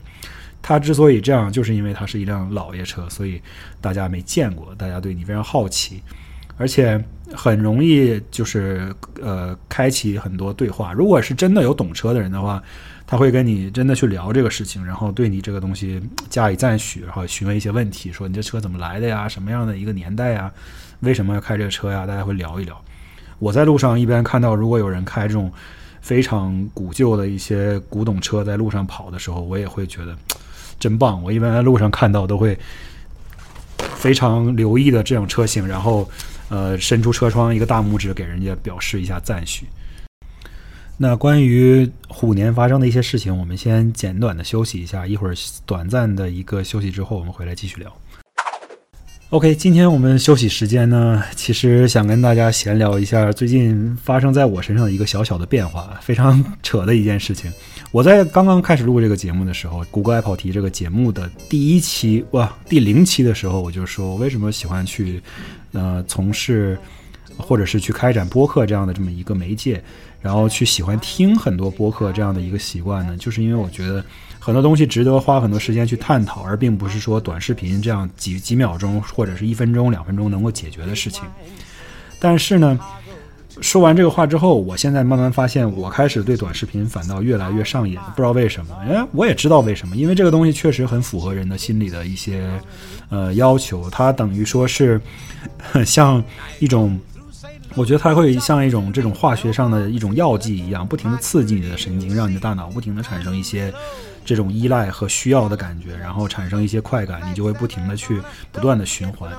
它之所以这样，就是因为它是一辆老爷车，所以大家没见过，大家对你非常好奇，而且很容易就是呃开启很多对话。如果是真的有懂车的人的话。他会跟你真的去聊这个事情，然后对你这个东西加以赞许，然后询问一些问题，说你这车怎么来的呀？什么样的一个年代呀？为什么要开这个车呀？大家会聊一聊。我在路上一边看到，如果有人开这种非常古旧的一些古董车在路上跑的时候，我也会觉得真棒。我一般在路上看到都会非常留意的这种车型，然后呃伸出车窗一个大拇指给人家表示一下赞许。那关于虎年发生的一些事情，我们先简短的休息一下，一会儿短暂的一个休息之后，我们回来继续聊。OK，今天我们休息时间呢，其实想跟大家闲聊一下最近发生在我身上的一个小小的变化，非常扯的一件事情。我在刚刚开始录这个节目的时候，谷歌爱跑题这个节目的第一期哇，第零期的时候，我就说我为什么喜欢去呃从事或者是去开展播客这样的这么一个媒介。然后去喜欢听很多播客这样的一个习惯呢，就是因为我觉得很多东西值得花很多时间去探讨，而并不是说短视频这样几几秒钟或者是一分钟、两分钟能够解决的事情。但是呢，说完这个话之后，我现在慢慢发现，我开始对短视频反倒越来越上瘾，不知道为什么。哎，我也知道为什么，因为这个东西确实很符合人的心理的一些呃要求，它等于说是 像一种。我觉得它会像一种这种化学上的一种药剂一样，不停的刺激你的神经，让你的大脑不停的产生一些这种依赖和需要的感觉，然后产生一些快感，你就会不停的去不断的循环。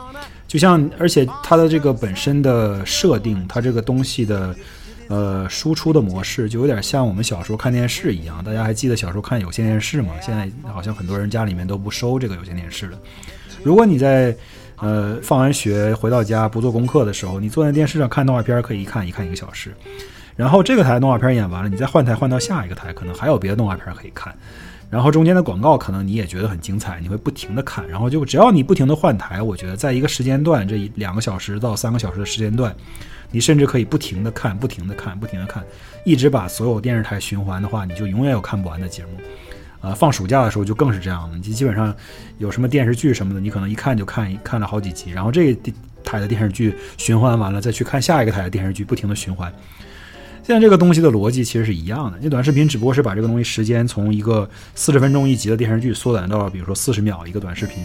就像，而且它的这个本身的设定，它这个东西的呃输出的模式，就有点像我们小时候看电视一样。大家还记得小时候看有线电视吗？现在好像很多人家里面都不收这个有线电视了。如果你在呃，放完学回到家不做功课的时候，你坐在电视上看动画片，可以一看一看一个小时。然后这个台动画片演完了，你再换台换到下一个台，可能还有别的动画片可以看。然后中间的广告可能你也觉得很精彩，你会不停的看。然后就只要你不停的换台，我觉得在一个时间段，这两个小时到三个小时的时间段，你甚至可以不停的看，不停的看，不停的看，一直把所有电视台循环的话，你就永远有看不完的节目。呃，放暑假的时候就更是这样了，你基本上有什么电视剧什么的，你可能一看就看看了好几集，然后这个台的电视剧循环完了，再去看下一个台的电视剧，不停的循环。现在这个东西的逻辑其实是一样的，你短视频只不过是把这个东西时间从一个四十分钟一集的电视剧缩短到了，比如说四十秒一个短视频，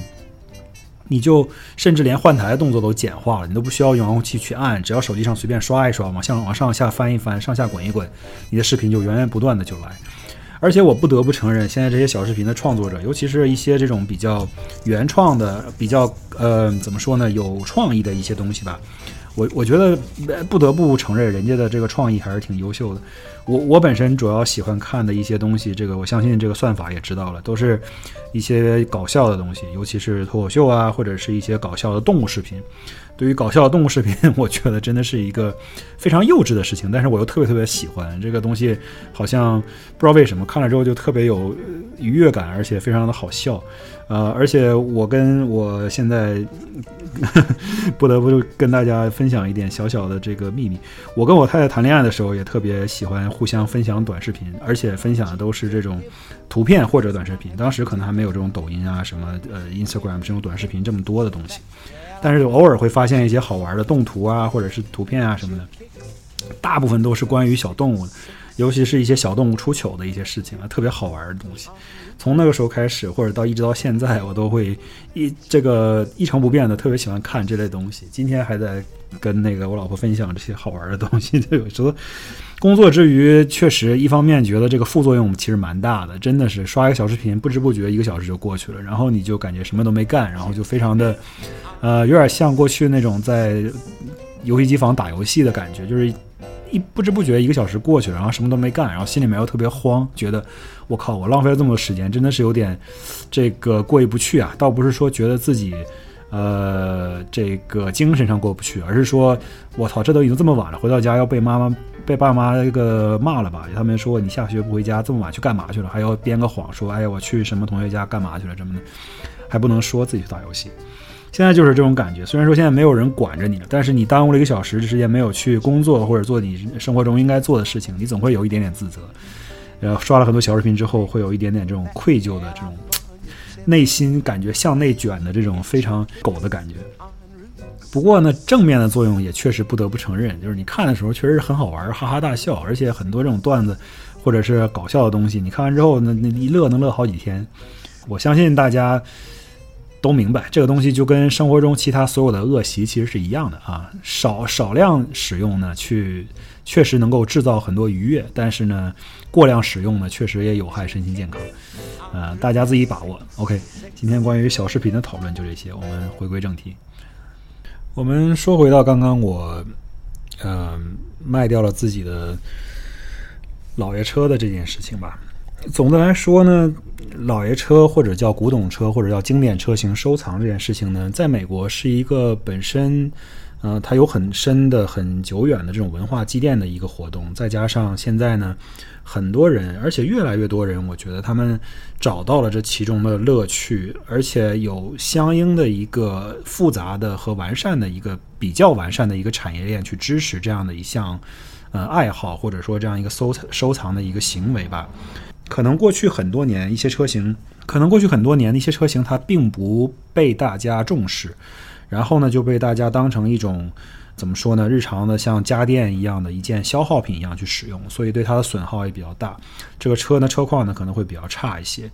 你就甚至连换台的动作都简化了，你都不需要用遥控器去按，只要手机上随便刷一刷，往向往上下翻一翻，上下滚一滚，你的视频就源源不断的就来。而且我不得不承认，现在这些小视频的创作者，尤其是一些这种比较原创的、比较呃怎么说呢，有创意的一些东西吧，我我觉得不得不承认，人家的这个创意还是挺优秀的。我我本身主要喜欢看的一些东西，这个我相信这个算法也知道了，都是一些搞笑的东西，尤其是脱口秀啊，或者是一些搞笑的动物视频。对于搞笑的动物视频，我觉得真的是一个非常幼稚的事情，但是我又特别特别喜欢这个东西，好像不知道为什么看了之后就特别有愉悦感，而且非常的好笑。呃，而且我跟我现在不得不跟大家分享一点小小的这个秘密，我跟我太太谈恋爱的时候也特别喜欢互相分享短视频，而且分享的都是这种图片或者短视频。当时可能还没有这种抖音啊什么呃 Instagram 这种短视频这么多的东西。但是偶尔会发现一些好玩的动图啊，或者是图片啊什么的，大部分都是关于小动物，尤其是一些小动物出糗的一些事情啊，特别好玩的东西。从那个时候开始，或者到一直到现在，我都会一这个一成不变的特别喜欢看这类东西。今天还在跟那个我老婆分享这些好玩的东西。有时候工作之余，确实一方面觉得这个副作用其实蛮大的，真的是刷一个小视频，不知不觉一个小时就过去了，然后你就感觉什么都没干，然后就非常的。呃，有点像过去那种在游戏机房打游戏的感觉，就是一不知不觉一个小时过去了，然后什么都没干，然后心里面又特别慌，觉得我靠，我浪费了这么多时间，真的是有点这个过意不去啊。倒不是说觉得自己呃这个精神上过不去，而是说我操，这都已经这么晚了，回到家要被妈妈被爸妈这个骂了吧？他们说你下学不回家，这么晚去干嘛去了？还要编个谎说，哎呀，我去什么同学家干嘛去了？什么的，还不能说自己去打游戏。现在就是这种感觉。虽然说现在没有人管着你了，但是你耽误了一个小时的时间没有去工作或者做你生活中应该做的事情，你总会有一点点自责。然后刷了很多小视频之后，会有一点点这种愧疚的这种内心感觉向内卷的这种非常狗的感觉。不过呢，正面的作用也确实不得不承认，就是你看的时候确实是很好玩，哈哈大笑，而且很多这种段子或者是搞笑的东西，你看完之后，那那一乐能乐好几天。我相信大家都明白，这个东西就跟生活中其他所有的恶习其实是一样的啊，少少量使用呢，去确实能够制造很多愉悦，但是呢，过量使用呢，确实也有害身心健康。呃，大家自己把握。OK，今天关于小视频的讨论就这些，我们回归正题。我们说回到刚刚我，呃，卖掉了自己的老爷车的这件事情吧。总的来说呢，老爷车或者叫古董车或者叫经典车型收藏这件事情呢，在美国是一个本身，呃，它有很深的、很久远的这种文化积淀的一个活动。再加上现在呢。很多人，而且越来越多人，我觉得他们找到了这其中的乐趣，而且有相应的一个复杂的和完善的一个比较完善的一个产业链去支持这样的一项呃爱好，或者说这样一个收藏收藏的一个行为吧。可能过去很多年一些车型，可能过去很多年的一些车型，它并不被大家重视，然后呢就被大家当成一种。怎么说呢？日常的像家电一样的一件消耗品一样去使用，所以对它的损耗也比较大。这个车呢，车况呢可能会比较差一些。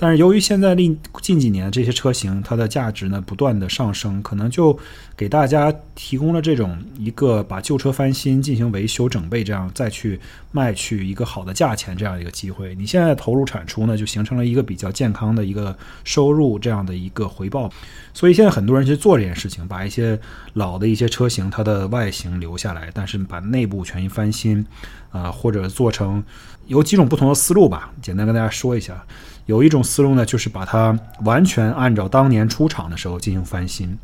但是由于现在近近几年这些车型它的价值呢不断的上升，可能就给大家提供了这种一个把旧车翻新进行维修整备，这样再去卖去一个好的价钱这样一个机会。你现在投入产出呢，就形成了一个比较健康的一个收入这样的一个回报。所以现在很多人去做这件事情，把一些老的一些车型它的外形留下来，但是把内部全一翻新，啊或者做成有几种不同的思路吧。简单跟大家说一下。有一种思路呢，就是把它完全按照当年出厂的时候进行翻新。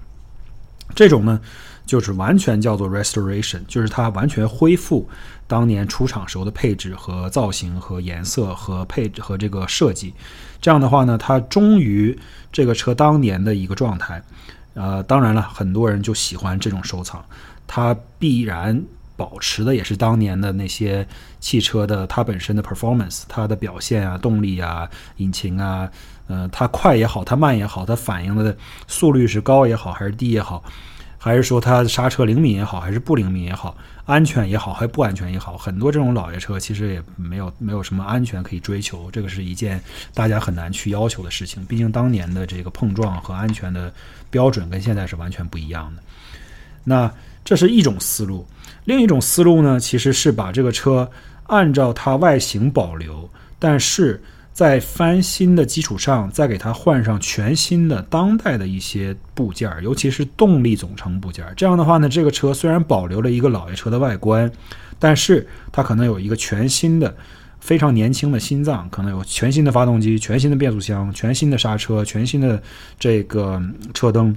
这种呢，就是完全叫做 restoration，就是它完全恢复当年出厂时候的配置和造型和颜色和配置和这个设计。这样的话呢，它忠于这个车当年的一个状态。呃，当然了，很多人就喜欢这种收藏，它必然。保持的也是当年的那些汽车的它本身的 performance，它的表现啊、动力啊、引擎啊，呃，它快也好，它慢也好，它反应的速率是高也好还是低也好，还是说它刹车灵敏也好还是不灵敏也好，安全也好还不安全也好，很多这种老爷车其实也没有没有什么安全可以追求，这个是一件大家很难去要求的事情，毕竟当年的这个碰撞和安全的标准跟现在是完全不一样的。那这是一种思路。另一种思路呢，其实是把这个车按照它外形保留，但是在翻新的基础上，再给它换上全新的当代的一些部件，尤其是动力总成部件。这样的话呢，这个车虽然保留了一个老爷车的外观，但是它可能有一个全新的、非常年轻的心脏，可能有全新的发动机、全新的变速箱、全新的刹车、全新的这个车灯，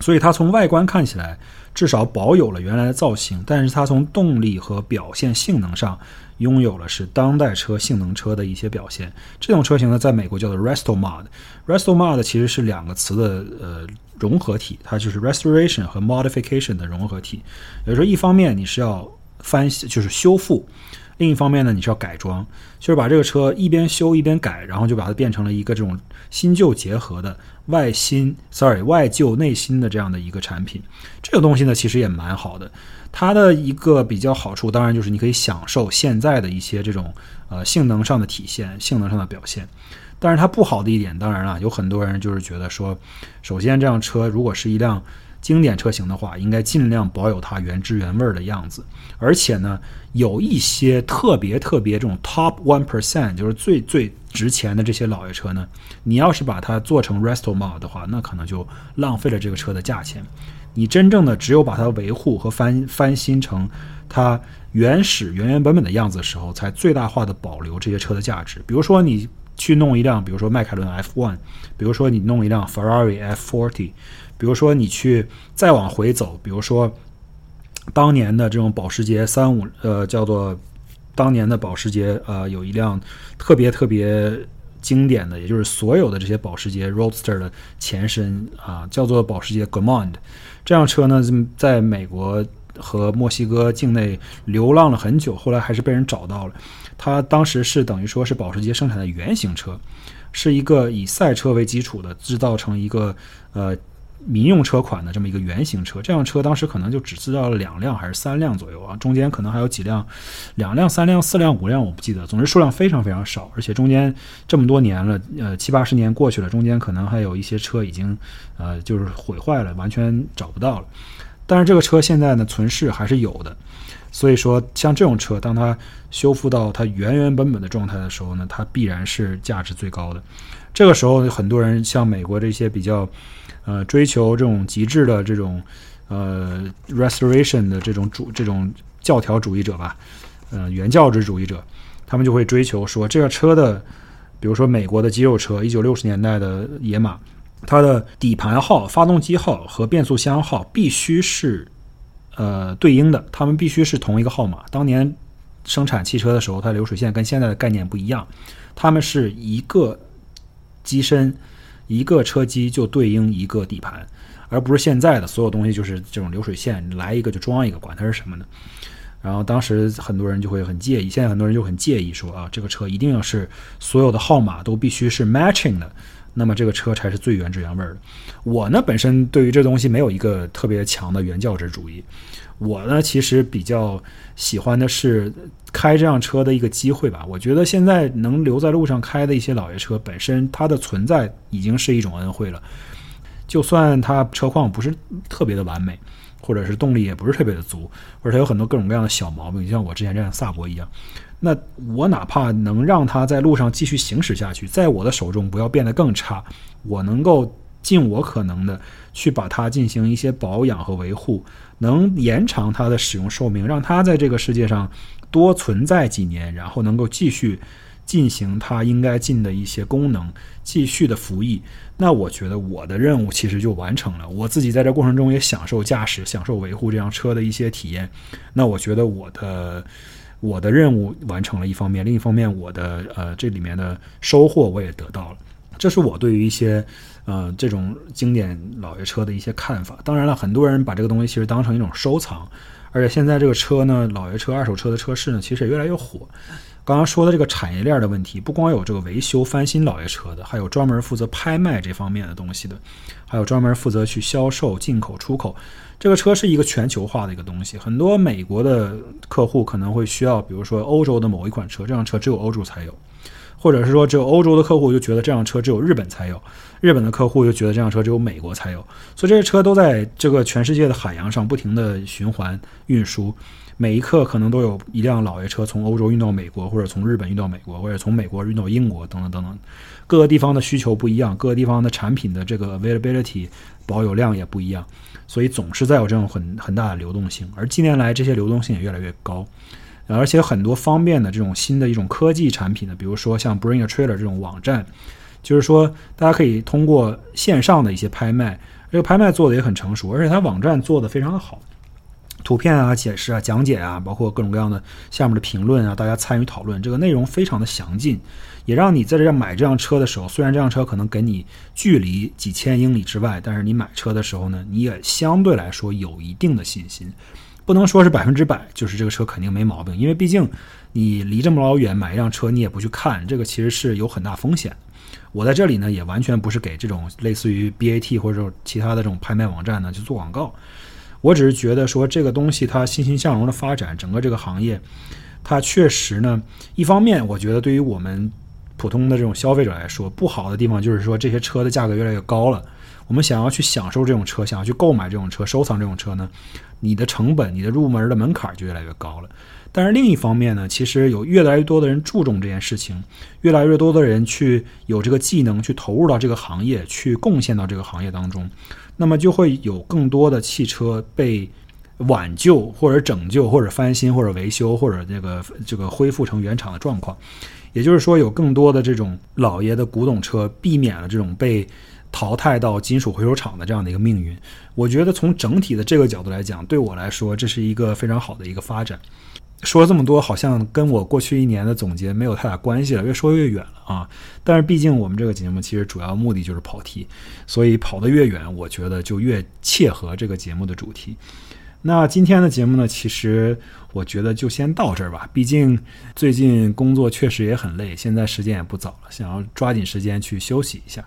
所以它从外观看起来。至少保有了原来的造型，但是它从动力和表现性能上拥有了是当代车性能车的一些表现。这种车型呢，在美国叫做 Resto Mod。Resto Mod 其实是两个词的呃融合体，它就是 Restoration 和 Modification 的融合体。也就是说，一方面你是要翻就是修复。另一方面呢，你是要改装，就是把这个车一边修一边改，然后就把它变成了一个这种新旧结合的外新，sorry 外旧内新的这样的一个产品。这个东西呢，其实也蛮好的。它的一个比较好处，当然就是你可以享受现在的一些这种呃性能上的体现、性能上的表现。但是它不好的一点，当然了，有很多人就是觉得说，首先这辆车如果是一辆。经典车型的话，应该尽量保有它原汁原味的样子。而且呢，有一些特别特别这种 top one percent，就是最最值钱的这些老爷车呢，你要是把它做成 resto mod 的话，那可能就浪费了这个车的价钱。你真正的只有把它维护和翻翻新成它原始原原本本的样子的时候，才最大化的保留这些车的价值。比如说你去弄一辆，比如说迈凯伦 F one，比如说你弄一辆 Ferrari F forty。比如说，你去再往回走，比如说当年的这种保时捷三五，呃，叫做当年的保时捷，呃，有一辆特别特别经典的，也就是所有的这些保时捷 Roadster 的前身啊，叫做保时捷 g a m o n d。这辆车呢，在美国和墨西哥境内流浪了很久，后来还是被人找到了。它当时是等于说是保时捷生产的原型车，是一个以赛车为基础的，制造成一个呃。民用车款的这么一个原型车，这辆车当时可能就只制造了两辆还是三辆左右啊，中间可能还有几辆，两辆、三辆、四辆、五辆，我不记得，总之数量非常非常少，而且中间这么多年了，呃七八十年过去了，中间可能还有一些车已经呃就是毁坏了，完全找不到了。但是这个车现在呢存世还是有的，所以说像这种车，当它修复到它原原本本的状态的时候呢，它必然是价值最高的。这个时候很多人像美国这些比较。呃，追求这种极致的这种呃 restoration 的这种主这种教条主义者吧，呃，原教旨主义者，他们就会追求说，这个车的，比如说美国的肌肉车，一九六十年代的野马，它的底盘号、发动机号和变速箱号必须是呃对应的，他们必须是同一个号码。当年生产汽车的时候，它流水线跟现在的概念不一样，他们是一个机身。一个车机就对应一个底盘，而不是现在的所有东西就是这种流水线，来一个就装一个，管它是什么呢？然后当时很多人就会很介意，现在很多人就很介意说啊，这个车一定要是所有的号码都必须是 matching 的，那么这个车才是最原汁原味的。我呢本身对于这东西没有一个特别强的原教旨主义。我呢，其实比较喜欢的是开这辆车的一个机会吧。我觉得现在能留在路上开的一些老爷车，本身它的存在已经是一种恩惠了。就算它车况不是特别的完美，或者是动力也不是特别的足，或者它有很多各种各样的小毛病，就像我之前这辆萨博一样，那我哪怕能让它在路上继续行驶下去，在我的手中不要变得更差，我能够尽我可能的去把它进行一些保养和维护。能延长它的使用寿命，让它在这个世界上多存在几年，然后能够继续进行它应该尽的一些功能，继续的服役。那我觉得我的任务其实就完成了。我自己在这过程中也享受驾驶、享受维护这辆车的一些体验。那我觉得我的我的任务完成了一方面，另一方面我的呃这里面的收获我也得到了。这是我对于一些。呃，这种经典老爷车的一些看法。当然了，很多人把这个东西其实当成一种收藏，而且现在这个车呢，老爷车、二手车的车市呢，其实也越来越火。刚刚说的这个产业链的问题，不光有这个维修翻新老爷车的，还有专门负责拍卖这方面的东西的，还有专门负责去销售、进口、出口。这个车是一个全球化的一个东西，很多美国的客户可能会需要，比如说欧洲的某一款车，这辆车只有欧洲才有。或者是说，只有欧洲的客户就觉得这辆车只有日本才有，日本的客户就觉得这辆车只有美国才有，所以这些车都在这个全世界的海洋上不停的循环运输，每一刻可能都有一辆老爷车从欧洲运到美国，或者从日本运到美国，或者从美国运到英国，等等等等，各个地方的需求不一样，各个地方的产品的这个 availability 保有量也不一样，所以总是在有这种很很大的流动性，而近年来这些流动性也越来越高。而且很多方便的这种新的一种科技产品呢，比如说像 Bring a Trailer 这种网站，就是说大家可以通过线上的一些拍卖，这个拍卖做的也很成熟，而且它网站做的非常的好，图片啊、解释啊、讲解啊，包括各种各样的下面的评论啊，大家参与讨论，这个内容非常的详尽，也让你在这买这辆车的时候，虽然这辆车可能给你距离几千英里之外，但是你买车的时候呢，你也相对来说有一定的信心。不能说是百分之百，就是这个车肯定没毛病，因为毕竟你离这么老远买一辆车，你也不去看，这个其实是有很大风险。我在这里呢，也完全不是给这种类似于 BAT 或者其他的这种拍卖网站呢去做广告，我只是觉得说这个东西它欣欣向荣的发展，整个这个行业，它确实呢，一方面我觉得对于我们普通的这种消费者来说，不好的地方就是说这些车的价格越来越高了。我们想要去享受这种车，想要去购买这种车、收藏这种车呢，你的成本、你的入门的门槛就越来越高了。但是另一方面呢，其实有越来越多的人注重这件事情，越来越多的人去有这个技能去投入到这个行业，去贡献到这个行业当中，那么就会有更多的汽车被挽救或者拯救或者翻新或者维修或者这个这个恢复成原厂的状况。也就是说，有更多的这种老爷的古董车避免了这种被淘汰到金属回收厂的这样的一个命运。我觉得从整体的这个角度来讲，对我来说这是一个非常好的一个发展。说了这么多，好像跟我过去一年的总结没有太大关系了，越说越远了啊！但是毕竟我们这个节目其实主要目的就是跑题，所以跑得越远，我觉得就越切合这个节目的主题。那今天的节目呢，其实我觉得就先到这儿吧。毕竟最近工作确实也很累，现在时间也不早了，想要抓紧时间去休息一下。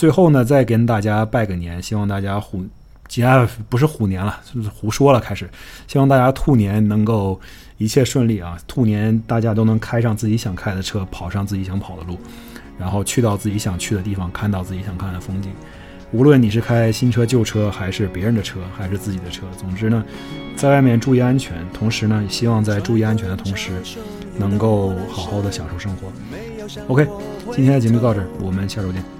最后呢，再跟大家拜个年，希望大家虎，今天不是虎年了，就是胡说了，开始。希望大家兔年能够一切顺利啊！兔年大家都能开上自己想开的车，跑上自己想跑的路，然后去到自己想去的地方，看到自己想看的风景。无论你是开新车、旧车，还是别人的车，还是自己的车，总之呢，在外面注意安全。同时呢，希望在注意安全的同时，能够好好的享受生活。OK，今天的节目就到这儿，我们下周见。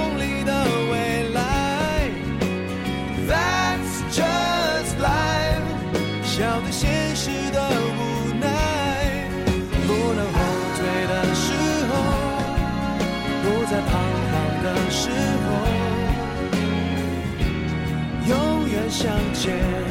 相见。